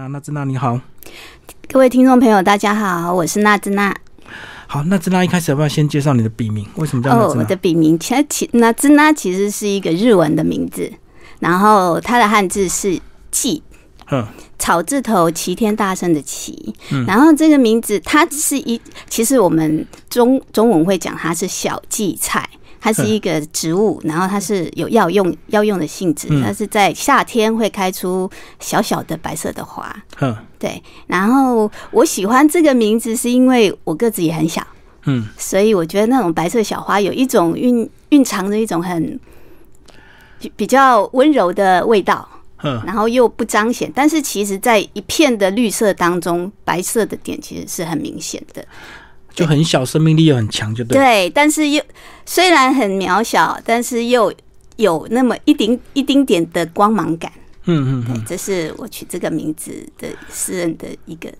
啊，娜兹娜你好，各位听众朋友，大家好，我是娜兹娜。好，娜兹娜一开始要不要先介绍你的笔名？为什么叫娜哦？我的笔名其实其娜兹娜其实是一个日文的名字，然后它的汉字是“季嗯”，草字头齐天大圣的齐。嗯然后这个名字它是一，其实我们中中文会讲它是小荠菜。它是一个植物，然后它是有药用药用的性质，嗯。它是在夏天会开出小小的白色的花。嗯。对，然后我喜欢这个名字是因为我个子也很小，嗯，所以我觉得那种白色小花有一种蕴蕴藏着一种很比较温柔的味道，嗯。然后又不彰显，但是其实在一片的绿色当中，白色的点其实是很明显的。就很小，生命力又很强，就对。对，但是又虽然很渺小，但是又有那么一丁一丁点的光芒感。嗯嗯嗯这是我取这个名字的诗人的一个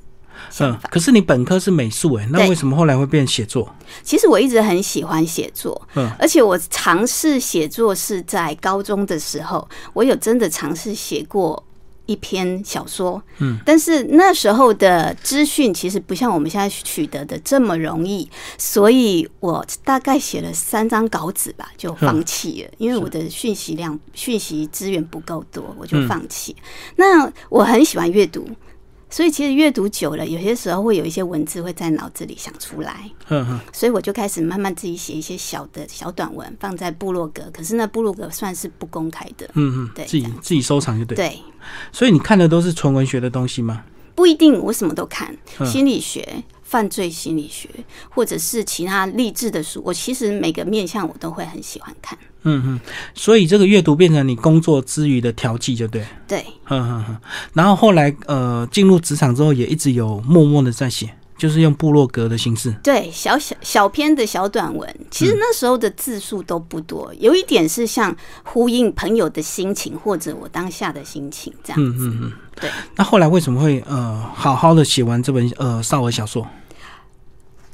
想嗯法。。可是你本科是美术，哎，那对为什么后来会变写作？其实我一直很喜欢写作，嗯而且我尝试写作是在高中的时候，我有真的尝试写过一篇小说，嗯，但是那时候的资讯其实不像我们现在取得的这么容易，所以我大概写了三张稿纸吧，就放弃了，因为我的讯息量、讯息资源不够多，我就放弃。那我很喜欢阅读。所以其实阅读久了，有些时候会有一些文字会在脑子里想出来，嗯嗯所以我就开始慢慢自己写一些小的小短文，放在部落格。可是那部落格算是不公开的，嗯嗯，对自己自己收藏就对。对，所以你看的都是纯文学的东西吗？不一定我什么都看，嗯心理学、犯罪心理学，或者是其他励志的书，我其实每个面向我都会很喜欢看。嗯嗯，所以这个阅读变成你工作之余的调剂，就对。对，嗯嗯嗯。然后后来呃进入职场之后，也一直有默默的在写，就是用部落格的形式。对，小小小篇的小短文，其实那时候的字数都不多，有一点是像呼应朋友的心情，或者我当下的心情这样子。嗯嗯嗯。对。那后来为什么会呃好好的写完这本呃少儿小说？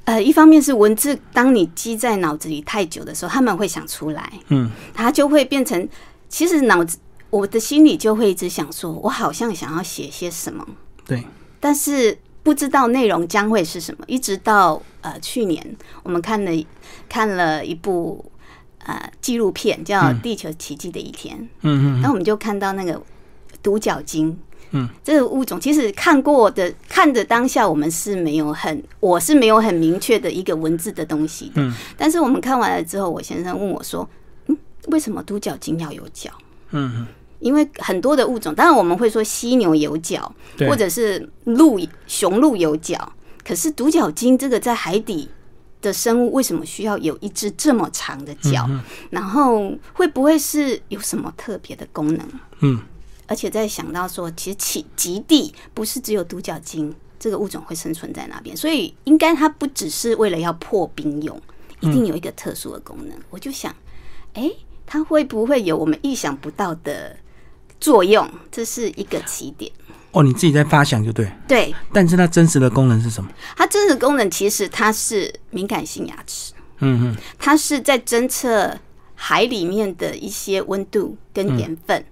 呃，一方面是文字，当你积在脑子里太久的时候，他们会想出来，嗯它就会变成，其实脑子我的心里就会一直想说，我好像想要写些什么，对，但是不知道内容将会是什么。一直到呃去年，我们看了看了一部呃纪录片，叫《地球奇迹的一天》，嗯嗯然后我们就看到那个独角鲸。嗯，这个物种其实看过的，看的当下我们是没有很，我是没有很明确的一个文字的东西的。嗯，但是我们看完了之后，我先生问我说：“嗯，为什么独角鲸要有角？”嗯嗯，因为很多的物种，当然我们会说犀牛有角，或者是鹿、雄鹿有角，可是独角鲸这个在海底的生物，为什么需要有一只这么长的角？嗯然后会不会是有什么特别的功能？嗯而且在想到说，其实其极地不是只有独角鲸这个物种会生存在那边，所以应该它不只是为了要破冰用，一定有一个特殊的功能。我就想，哎、它会不会有我们意想不到的作用？这是一个起点。哦，你自己在发想就对，对但是它真实的功能是什么？它真实功能，其实它是敏感性牙齿，嗯嗯它是在侦测海里面的一些温度跟盐分。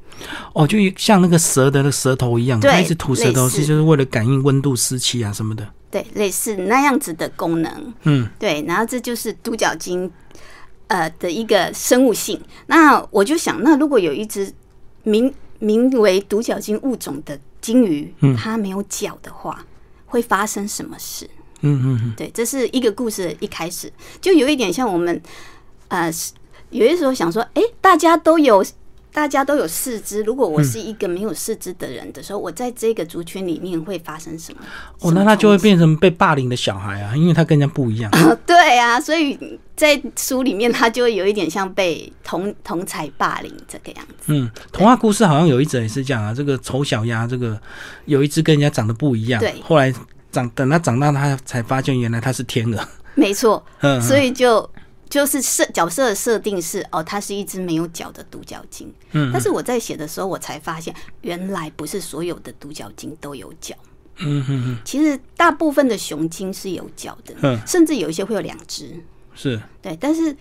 哦，就像那个蛇的那个舌头一样，对它一直吐舌头其实是就是为了感应温度、湿气啊什么的。对，类似那样子的功能。嗯对，然后这就是独角鲸呃的一个生物性。那我就想，那如果有一只名名为独角鲸物种的鲸鱼，嗯它没有脚的话，会发生什么事？嗯嗯嗯，对，这是一个故事的一开始，就有一点像我们呃，有些时候想说，哎、大家都有。大家都有四肢，如果我是一个没有四肢的人的时候，我在这个族群里面会发生什么？哦，那他就会变成被霸凌的小孩啊，因为他跟人家不一样。对啊，所以在书里面，他就会有一点像被同同才霸凌这个样子。嗯，童话故事好像有一则也是这样啊，这个丑小鸭，这个有一只跟人家长得不一样，对后来长等他长大，他才发现原来他是天鹅。没错，嗯，所以就就是设角色的设定是哦，它是一只没有脚的独角鲸。嗯，但是我在写的时候，我才发现原来不是所有的独角鲸都有脚。嗯嗯嗯，其实大部分的雄鲸是有脚的，嗯甚至有一些会有两只。是，对，但是啊、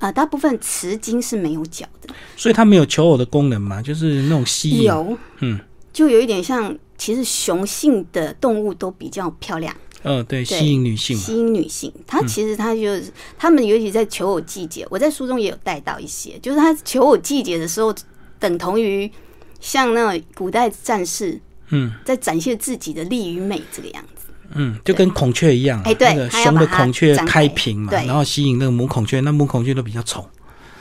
呃大部分雌鲸是没有脚的。所以它没有求偶的功能嘛，就是那种吸引。有，嗯，就有一点像其实雄性的动物都比较漂亮，嗯，对，吸引女性，吸引女性。他其实他就是他们尤其在求偶季节，我在书中也有带到一些，就是他求偶季节的时候，等同于像那种古代战士，嗯。在展现自己的力与美这个样子。嗯，就跟孔雀一样啊，哎对那个雄的孔雀开。开屏嘛，然后吸引那个母孔雀，那母孔雀都比较丑，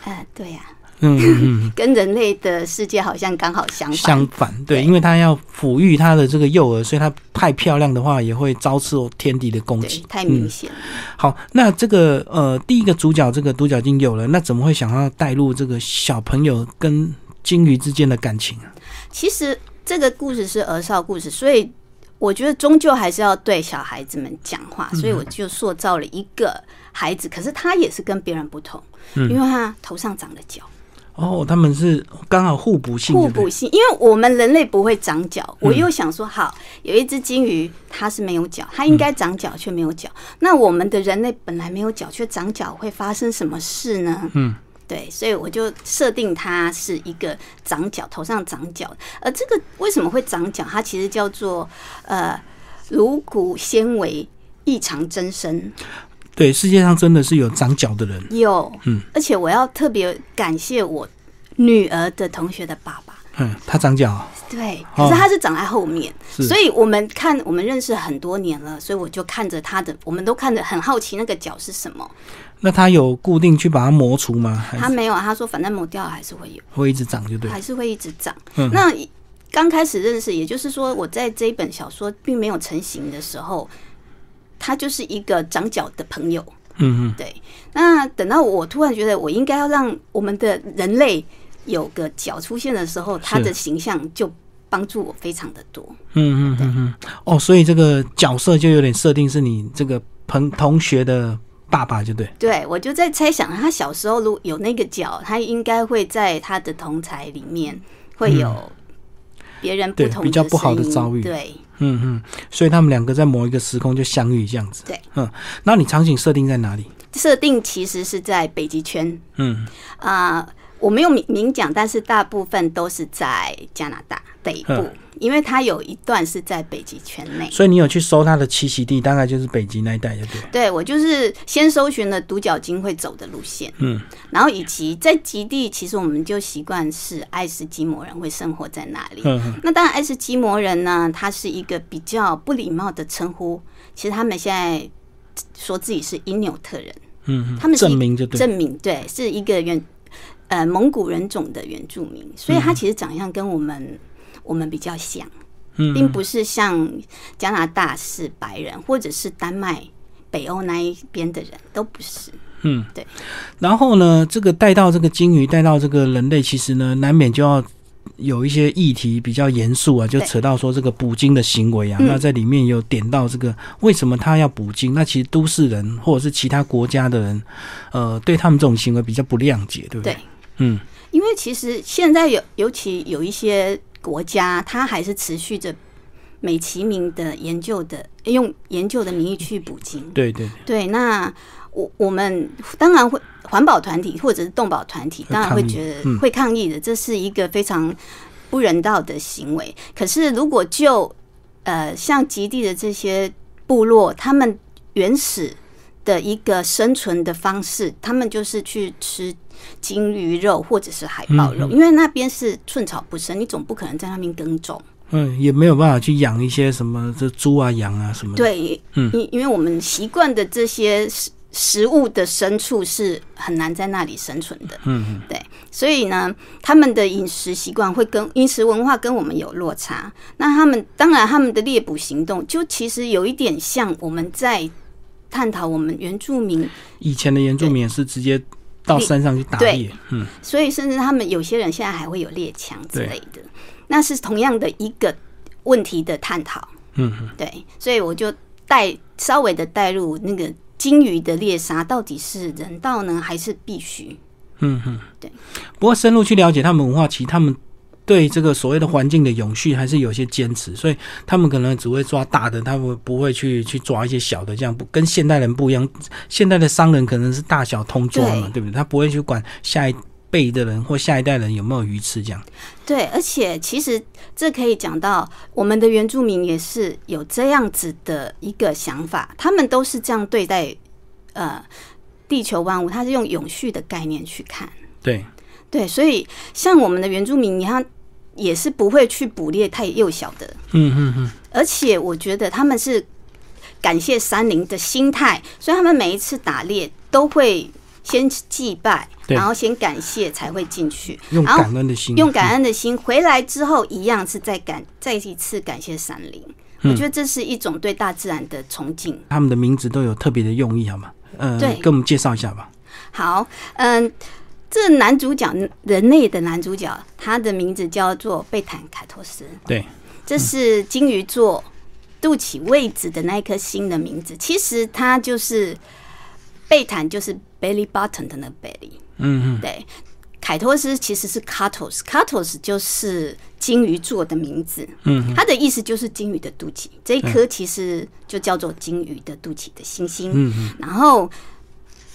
哎、对呀、嗯嗯嗯，跟人类的世界好像刚好相反。相反，对，对。因为他要抚育他的这个幼儿，所以他太漂亮的话，也会遭受天敌的攻击，，太明显。了。好，那这个呃，第一个主角这个独角鲸有了，那怎么会想要带入这个小朋友跟鲸鱼之间的感情啊？其实这个故事是儿少故事，所以我觉得终究还是要对小孩子们讲话，嗯。所以我就塑造了一个孩子，可是他也是跟别人不同，嗯。因为他头上长了角，哦，他们是刚好互补性，互补性。因为我们人类不会长角，嗯我又想说，好，有一只金鱼它是没有角，它应该长角却没有角，那我们的人类本来没有角却长角，会发生什么事呢？嗯。对，所以我就设定它是一个长角，头上长角。而这个为什么会长角？它其实叫做呃颅骨纤维异常增生。对，世界上真的是有长脚的人，有，嗯，而且我要特别感谢我女儿的同学的爸爸。嗯，他长脚，对，哦可是他是长在后面，是所以我们看我们认识很多年了，所以我就看着他的，我们都看着很好奇那个脚是什么。那他有固定去把它磨除吗？他没有，他说反正磨掉了还是会有。会一直长就对？还是会一直长。嗯那刚开始认识，也就是说，我在这一本小说并没有成型的时候，他就是一个长脚的朋友。嗯嗯，对，那等到我突然觉得我应该要让我们的人类有个脚出现的时候，他的形象就帮助我非常的多。嗯嗯嗯嗯，哦，所以这个角色就有点设定是你这个朋同学的爸爸，就对。对，我就在猜想，他小时候如果有那个脚，他应该会在他的同才里面会有别人不对同比较不好的遭遇。对，嗯嗯，所以他们两个在某一个时空就相遇这样子。对，嗯，那你场景设定在哪里？设定其实是在北极圈嗯啊、我没有明明讲，但是大部分都是在加拿大北部嗯，因为它有一段是在北极圈内。所以你有去搜它的栖息地，大概就是北极那一带，就对。对我就是先搜寻了独角鲸会走的路线，嗯，然后以及在极地，其实我们就习惯是爱斯基摩人会生活在那里。嗯嗯那当然，爱斯基摩人呢，他是一个比较不礼貌的称呼。其实他们现在说自己是因纽特人，嗯嗯，他们是证明就对。证明对是一个原呃蒙古人种的原住民，所以他其实长相跟我们、我们比较像，嗯并不是像加拿大是白人，或者是丹麦、北欧那一边的人都不是。嗯，对。然后呢，这个带到这个鲸鱼，带到这个人类，其实呢，难免就要有一些议题比较严肃啊，就扯到说这个捕鲸的行为啊。嗯那在里面有点到这个为什么他要捕鲸？那其实都市人或者是其他国家的人，呃，对他们这种行为比较不谅解，对不对？对，嗯因为其实现在有，尤其有一些国家，它还是持续着美其名的研究的，用研究的名义去捕鲸。对对对，那我我们当然会环保团体或者是动保团体，当然会觉得嗯会抗议的，这是一个非常不人道的行为。可是如果就呃像极地的这些部落，他们原始的一个生存的方式，他们就是去吃鲸鱼肉或者是海豹肉，因为那边是寸草不生，你总不可能在那边耕种。嗯，也没有办法去养一些什么这猪啊、羊啊什么的。，对，嗯因因为我们习惯的这些食食物的牲畜是很难在那里生存的，嗯嗯，对，所以呢，他们的饮食习惯会跟饮食文化跟我们有落差。那他们当然他们的猎捕行动，就其实有一点像我们在探讨我们原住民，以前的原住民是直接到山上去打猎。嗯所以甚至他们有些人现在还会有猎枪之类的，那是同样的一个问题的探讨。嗯嗯。对，所以我就带稍微的带入那个鲸鱼的猎杀到底是人道呢，还是必须？嗯嗯，对。不过深入去了解他们文化，其实他们对这个所谓的环境的永续还是有些坚持，所以他们可能只会抓大的，他们不会去去抓一些小的，这样不跟现代人不一样。现代的商人可能是大小通抓嘛，对不对？他不会去管下一辈的人或下一代人有没有鱼吃这样。对，而且其实这可以讲到我们的原住民也是有这样子的一个想法，他们都是这样对待呃地球万物，他是用永续的概念去看。对对，所以像我们的原住民，你看也是不会去捕猎太幼小的，嗯嗯嗯，而且我觉得他们是感谢山林的心态，所以他们每一次打猎都会先祭拜，然后先感谢才会进去，用感恩的心，用感恩的心回来之后，一样是再感再一次感谢山林。嗯我觉得这是一种对大自然的崇敬。他们的名字都有特别的用意，好吗？呃，对跟我们介绍一下吧。好，嗯，这男主角人类的男主角，他的名字叫做贝坦凯托斯，对，这是金鱼座肚脐位置的那一颗星的名字。其实它就是贝坦，就是 belly button 的那个 belly。嗯嗯，对，凯托斯其实是 c a t o s c a t o s 就是金鱼座的名字。嗯，它的意思就是金鱼的肚脐，这一颗其实就叫做金鱼的肚脐的星星。嗯嗯，然后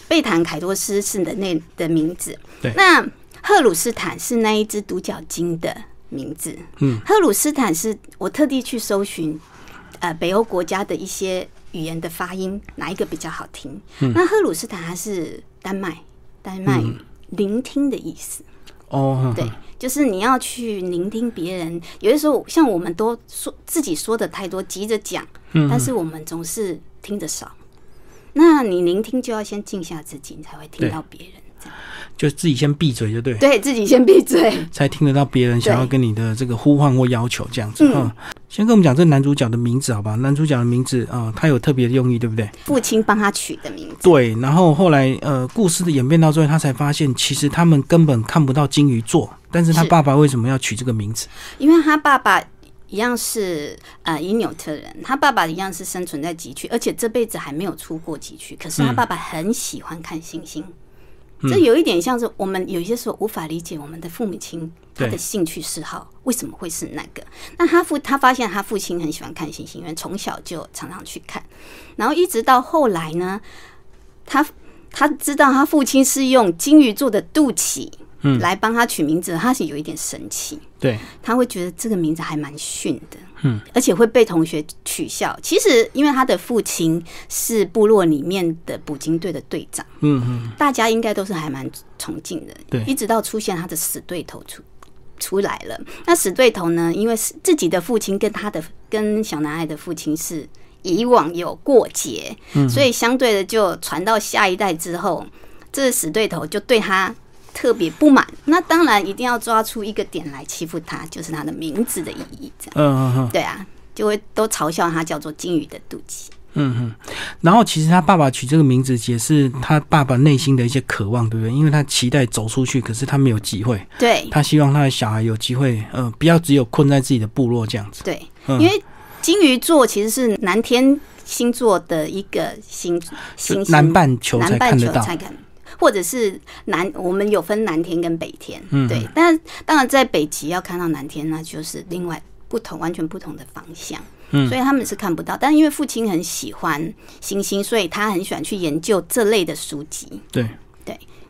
贝坦凯多斯是人类的名字。对那赫鲁斯坦是那一只独角鲸的名字。嗯，赫鲁斯坦是我特地去搜寻，呃，北欧国家的一些语言的发音，哪一个比较好听？嗯那赫鲁斯坦它是丹麦，丹麦语聆听的意思。哦，哼对，就是你要去聆听别人。有的时候，像我们都说自己说的太多，急着讲，嗯但是我们总是听得少。那你聆听就要先静下自己，你才会听到别人。这样就自己先闭嘴就对，对自己先闭嘴。才听得到别人想要跟你的这个呼唤或要求这样子。嗯嗯，先跟我们讲这男主角的名字好吧？男主角的名字啊、呃他有特别的用意，对不对？父亲帮他取的名字。对，然后后来呃，故事的演变到最后，他才发现其实他们根本看不到金鱼座，但是他爸爸为什么要取这个名字？因为他爸爸一样是呃因纽特人，他爸爸一样是生存在极区，而且这辈子还没有出过极区。可是他爸爸很喜欢看星星，这有一点像是我们有些时候无法理解我们的父母亲他的兴趣嗜好为什么会是那个。那他父他发现他父亲很喜欢看星星，因为从小就常常去看，然后一直到后来呢，他他知道他父亲是用金鱼做的肚脐。嗯来帮他取名字，他是有一点神气，对，他会觉得这个名字还蛮逊的，嗯，而且会被同学取笑。其实，因为他的父亲是部落里面的捕鲸队的队长，嗯嗯，大家应该都是还蛮崇敬的。对一直到出现他的死对头出出来了。那死对头呢？因为是自己的父亲跟他的跟小男孩的父亲是以往有过节，嗯所以相对的就传到下一代之后，这死对头就对他。特别不满，那当然一定要抓出一个点来欺负他，就是他的名字的意义，这样嗯嗯嗯对啊，就会都嘲笑他叫做金鱼的肚脐。嗯嗯。然后其实他爸爸取这个名字也是他爸爸内心的一些渴望，对不对？因为他期待走出去，可是他没有机会，对他希望他的小孩有机会，呃，不要只有困在自己的部落这样子。对，嗯因为金鱼座其实是南天星座的一个星星星，南半球才看得到。球才看，或者是南，我们有分南天跟北天，嗯对。但当然在北极要看到南天，那就是另外不同、完全不同的方向。嗯所以他们是看不到，但因为父亲很喜欢星星，所以他很喜欢去研究这类的书籍。对，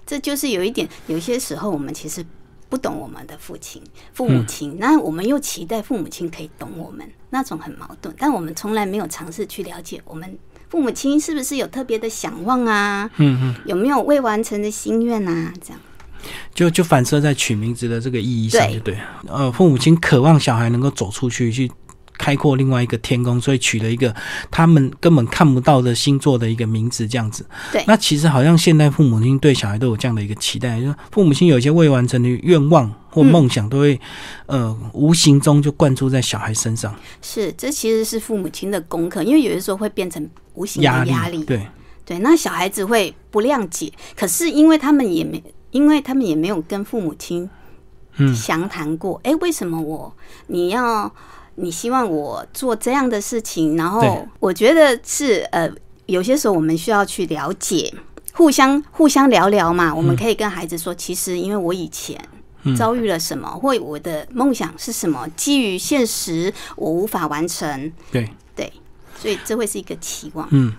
这就是有一点，有些时候我们其实不懂我们的父亲、父母亲，那我们又期待父母亲可以懂我们，那种很矛盾。但我们从来没有尝试去了解我们父母亲是不是有特别的想望啊，嗯嗯，有没有未完成的心愿啊，这样。就就反射在取名字的这个意义上，对就对。呃，父母亲渴望小孩能够走出去，去开阔另外一个天空，所以取了一个他们根本看不到的星座的一个名字，这样子。对那其实好像现代父母亲对小孩都有这样的一个期待，就是父母亲有一些未完成的愿望或梦想，都会、呃无形中就灌注在小孩身上，是，这其实是父母亲的功课，因为有的时候会变成无形的压力。压力。对，对，那小孩子会不谅解，可是因为他们也没，因为他们也没有跟父母亲嗯详谈过，哎、为什么我你要你希望我做这样的事情？然后我觉得是呃，有些时候我们需要去了解，互相互相聊聊嘛。我们可以跟孩子说，其实因为我以前。遭遇了什么，或我的梦想是什么？基于现实，我无法完成，对。对，所以这会是一个期望。嗯，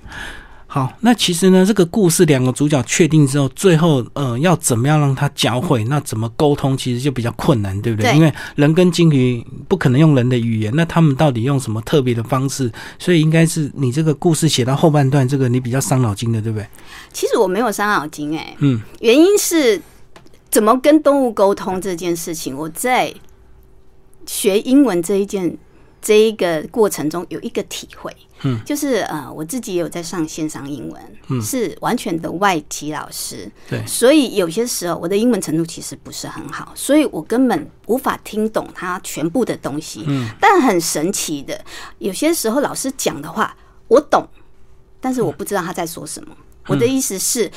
好。那其实呢，这个故事两个主角确定之后，最后呃要怎么样让他交汇？那怎么沟通？其实就比较困难，对不对？对因为人跟鲸鱼不可能用人的语言，那他们到底用什么特别的方式？所以应该是你这个故事写到后半段，这个你比较伤脑筋的，对不对？其实我没有伤脑筋哎、嗯，原因是怎么跟动物沟通这件事情，我在学英文这一件这一个过程中有一个体会，嗯，就是呃，我自己也有在上线上英文，嗯。是完全的外籍老师，对。所以有些时候我的英文程度其实不是很好，所以我根本无法听懂他全部的东西，嗯，但很神奇的，有些时候老师讲的话我懂，但是我不知道他在说什么。我的意思是，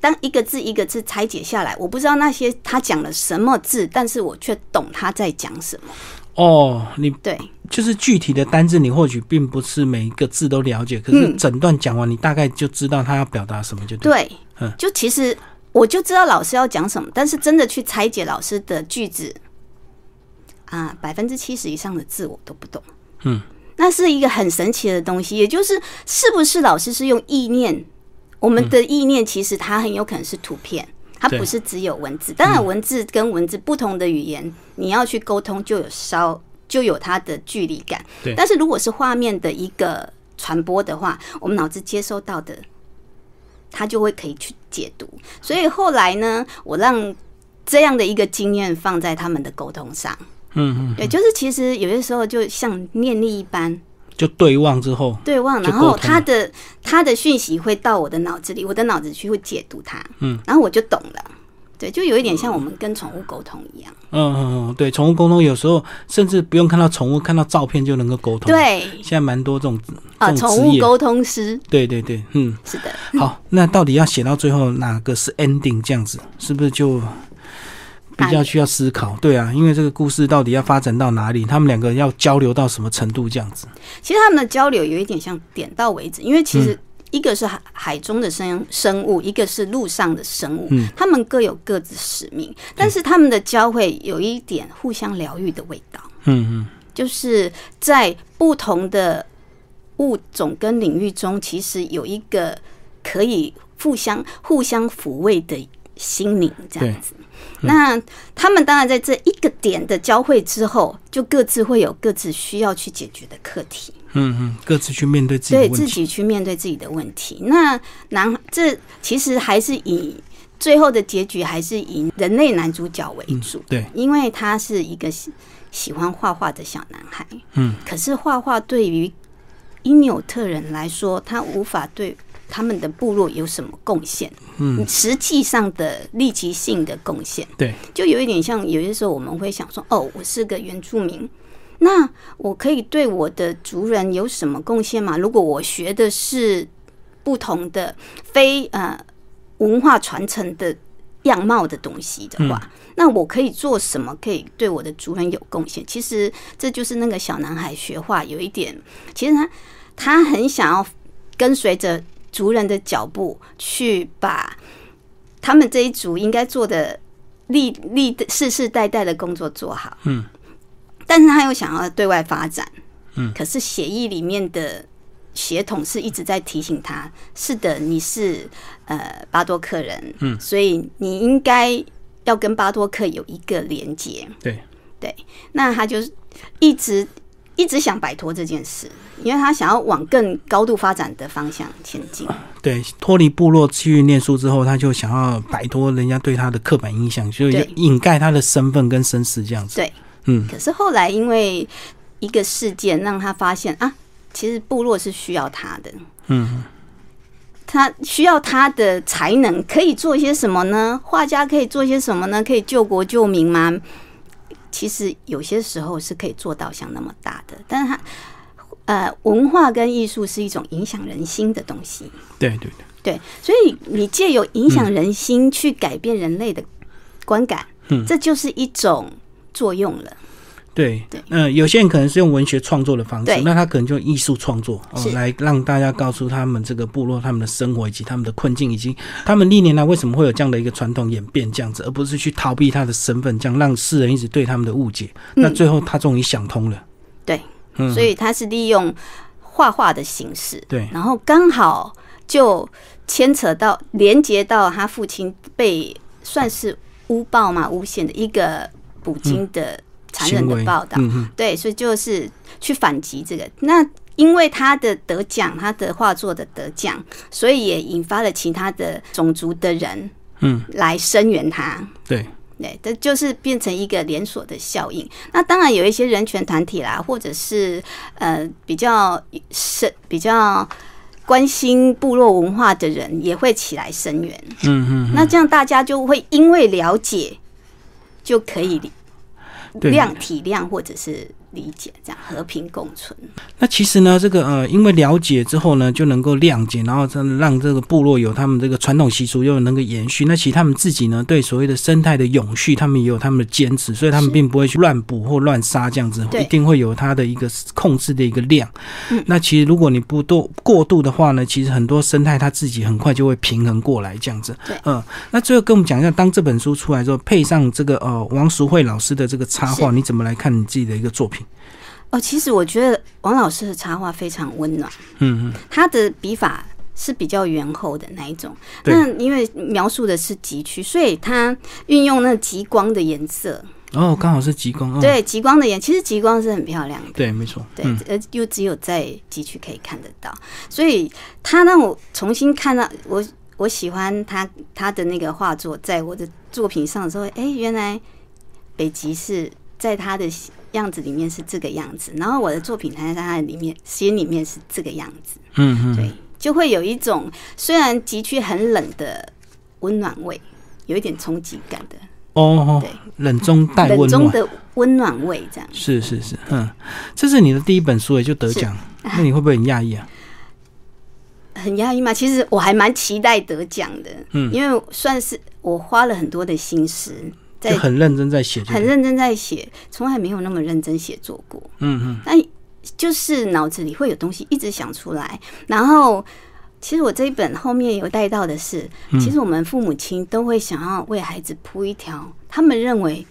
当一个字一个字拆解下来，我不知道那些他讲了什么字，但是我却懂他在讲什么。哦，你对就是具体的单字，你或许并不是每一个字都了解，可是嗯整段讲完，你大概就知道他要表达什么，就对。对嗯，就其实我就知道老师要讲什么，但是真的去拆解老师的句子，啊，百分之七十以上的字我都不懂。嗯，那是一个很神奇的东西，也就是是不是老师是用意念？我们的意念其实它很有可能是图片，它不是只有文字。当然，文字跟文字不同的语言，你要去沟通就有稍就有它的距离感。对但是如果是画面的一个传播的话，我们脑子接收到的，它就会可以去解读。所以后来呢，我让这样的一个经验放在他们的沟通上。嗯嗯，对，就是其实有些时候就像念力一般就对望之后，对望，然后他的他的讯息会到我的脑子里，我的脑子去会解读它，嗯，然后我就懂了。对，就有一点像我们跟宠物沟通一样。嗯嗯嗯，对，宠物沟通有时候甚至不用看到宠物，看到照片就能够沟通。，对现在蛮多这种啊。宠物沟通师对对对，嗯，是的，好，那到底要写到最后哪个是 ending 这样子，是不是就比较需要思考？对啊，因为这个故事到底要发展到哪里，他们两个要交流到什么程度这样子？其实他们的交流有一点像点到为止，因为其嗯实一个是海海中的生生物，一个是陆上的生物，嗯他们各有各自使命，但是他们的交汇有一点互相疗愈的味道。嗯嗯，就是在不同的物种跟领域中，其实有一个可以互相互相抚慰的心灵，这样子。那他们当然在这一个点的交汇之后，就各自会有各自需要去解决的课题，嗯嗯，各自去面对自己的对。自己去面对自己的问题。那男这其实还是以最后的结局还是以人类男主角为主，对，因为他是一个喜喜欢画画的小男孩。嗯，可是画画对于因纽特人来说，他无法对他们的部落有什么贡献。嗯，实际上的立即性的贡献，对，就有一点像有些时候我们会想说，哦，我是个原住民。那我可以对我的族人有什么贡献吗？如果我学的是不同的非呃文化传承的样貌的东西的话，那我可以做什么可以对我的族人有贡献？其实这就是那个小男孩学画有一点，其实他他很想要跟随着族人的脚步去把他们这一族应该做的历历世世代代的工作做好。嗯，但是他又想要对外发展。嗯，可是协议里面的协同是一直在提醒他：是的，你是呃巴多克人，嗯所以你应该要跟巴多克有一个连接。对，对，那他就一直一直想摆脱这件事，因为他想要往更高度发展的方向前进。对，脱离部落去念书之后，他就想要摆脱人家对他的刻板印象，就对掩盖他的身份跟身世这样子。对，嗯，可是后来因为一个事件，让他发现啊，其实部落是需要他的。嗯，他需要他的才能，可以做些什么呢？画家可以做些什么呢？可以救国救民吗？其实有些时候是可以做到像那么大的，但是它呃，文化跟艺术是一种影响人心的东西，对对对，对，所以你借由影响人心去改变人类的观感，嗯。这就是一种作用了。对对，嗯、有些人可能是用文学创作的方式，那他可能就用艺术创作哦，来让大家告诉他们这个部落他们的生活以及他们的困境，以及他们历年来为什么会有这样的一个传统演变这样子，而不是去逃避他的身份，这样让世人一直对他们的误解。那最后他终于想通了。对，嗯，所以他是利用画画的形式，对，然后刚好就牵扯到连接到他父亲被算是诬报嘛、诬陷的一个捕鲸的残忍的报道。嗯，对，所以就是去反击这个。那因为他的得奖，他的画作的得奖，所以也引发了其他的种族的人嗯，来声援他。对，对，这就是变成一个连锁的效应。那当然有一些人权团体啦，或者是呃比较是比较关心部落文化的人，也会起来声援。嗯嗯，那这样大家就会因为了解，就可以对。谅体量或者是理解，这样和平共存。那其实呢，这个呃，因为了解之后呢，就能够谅解，然后真的让这个部落有他们这个传统习俗又能够延续。那其实他们自己呢，对所谓的生态的永续，他们也有他们的坚持，所以他们并不会去乱捕或乱杀这样子，一定会有它的一个控制的一个量。嗯那其实如果你不多过度的话呢，其实很多生态它自己很快就会平衡过来这样子。对嗯，那最后跟我们讲一下，当这本书出来之后，配上这个呃王淑慧老师的这个插画，你怎么来看你自己的一个作品？哦，其实我觉得王老师的插画非常温暖，嗯嗯，他的笔法是比较圆厚的那一种。那因为描述的是极区，所以他运用那极光的颜色，哦，刚好是极光，哦、对极光的颜，其实极光是很漂亮的。对，没错，对嗯，呃，又只有在极区可以看得到，所以他让我重新看到我我喜欢他他的那个画作，在我的作品上的时候，哎、原来北极是在他的样子里面是这个样子，然后我的作品才在他的里面心里面是这个样子，嗯嗯，对，就会有一种虽然极区很冷的温暖味，有一点冲击感的。哦哦对，冷中带冷温暖，中的温暖味，这样。是是是，嗯，这是你的第一本书也就得奖，那你会不会很讶异啊？很压抑嘛？其实我还蛮期待得奖的，嗯。因为算是我花了很多的心思，在很认真在写，很，认真在写，从来没有那么认真写作过。嗯嗯，但就是脑子里会有东西一直想出来，然后其实我这一本后面有带到的是，嗯。其实我们父母亲都会想要为孩子铺一条他们认为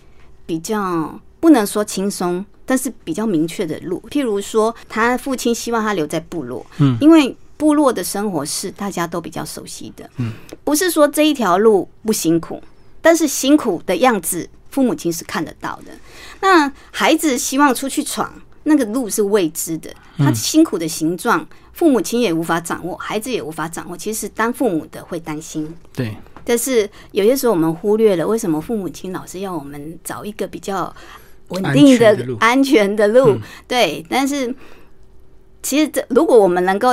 比较不能说轻松，但是比较明确的路。譬如说，他父亲希望他留在部落，嗯，因为部落的生活是大家都比较熟悉的，嗯，不是说这一条路不辛苦，但是辛苦的样子，父母亲是看得到的。那孩子希望出去闯，那个路是未知的，他辛苦的形状，父母亲也无法掌握，孩子也无法掌握。其实当父母的会担心，对，但是有些时候我们忽略了，为什么父母亲老是要我们找一个比较稳定的安全的路的路？嗯对，但是其实这如果我们能够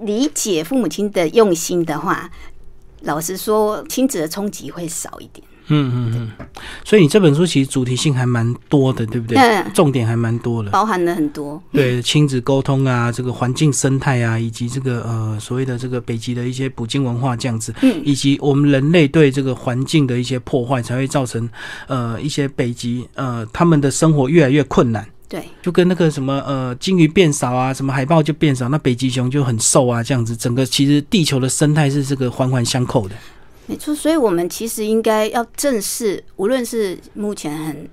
理解父母亲的用心的话，老实说，亲子的冲击会少一点。嗯嗯嗯，所以你这本书其实主题性还蛮多的，对不对？嗯重点还蛮多的。包含了很多。对亲子沟通啊，这个环境生态啊，以及这个呃所谓的这个北极的一些捕鲸文化这样子，嗯以及我们人类对这个环境的一些破坏，才会造成呃一些北极呃他们的生活越来越困难。对，就跟那个什么呃鲸鱼变少啊，什么海豹就变少，那北极熊就很瘦啊，这样子，整个其实地球的生态是这个环环相扣的。没错，所以我们其实应该要正视，无论是目前很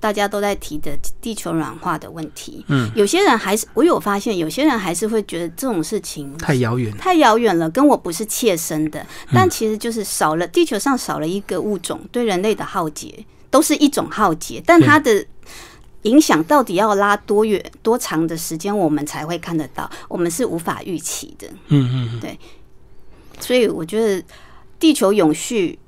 大家都在提的地球软化的问题，嗯，有些人还是我有发现，有些人还是会觉得这种事情太遥远。太遥远了，跟我不是切身的。但其实就是少了地球上少了一个物种，对人类的浩劫都是一种浩劫，但它的影响到底要拉多远、多长的时间，我们才会看得到，我们是无法预期的。嗯嗯对，所以我觉得地球永续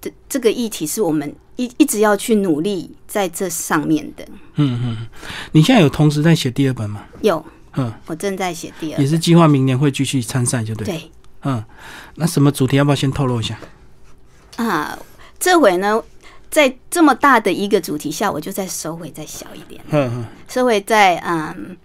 的这个议题是我们一一直要去努力在这上面的。嗯嗯，你现在有同时在写第二本吗？有，嗯，我正在写第二也是计划明年会继续参赛，就对。对嗯，那什么主题要不要先透露一下？啊，这回呢，在这么大的一个主题下，我就再收回再小一点，嗯嗯，收回再嗯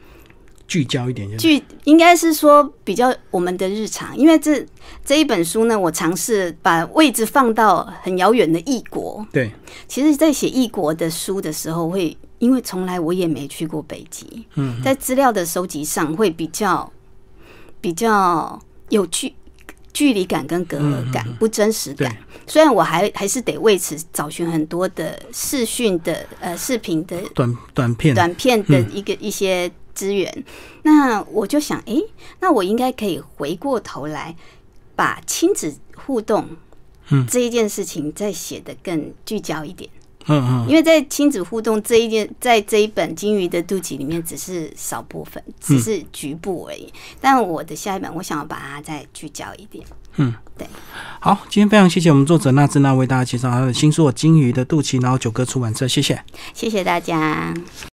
聚焦一点就对。剧应该是说比较我们的日常，因为这这一本书呢，我尝试把位置放到很遥远的异国。对，其实，在写异国的书的时候，会因为从来我也没去过北极，嗯，在资料的收集上会比较比较有距距离感跟隔阂感，不真实感。虽然我还还是得为此找寻很多的视讯的呃视频的短短片。短片的一个、一些资源，那我就想，诶，那我应该可以回过头来把亲子互动，嗯这一件事情再写得更聚焦一点。嗯嗯因为在亲子互动这一件，在这一本《金鱼的肚脐》里面，只是少部分，只是局部而已。但我的下一本，我想要把它再聚焦一点。嗯，对。好，今天非常谢谢我们作者纳兹娜为大家介绍他的新书《金鱼的肚脐》，然后九歌出版社，谢谢。谢谢大家。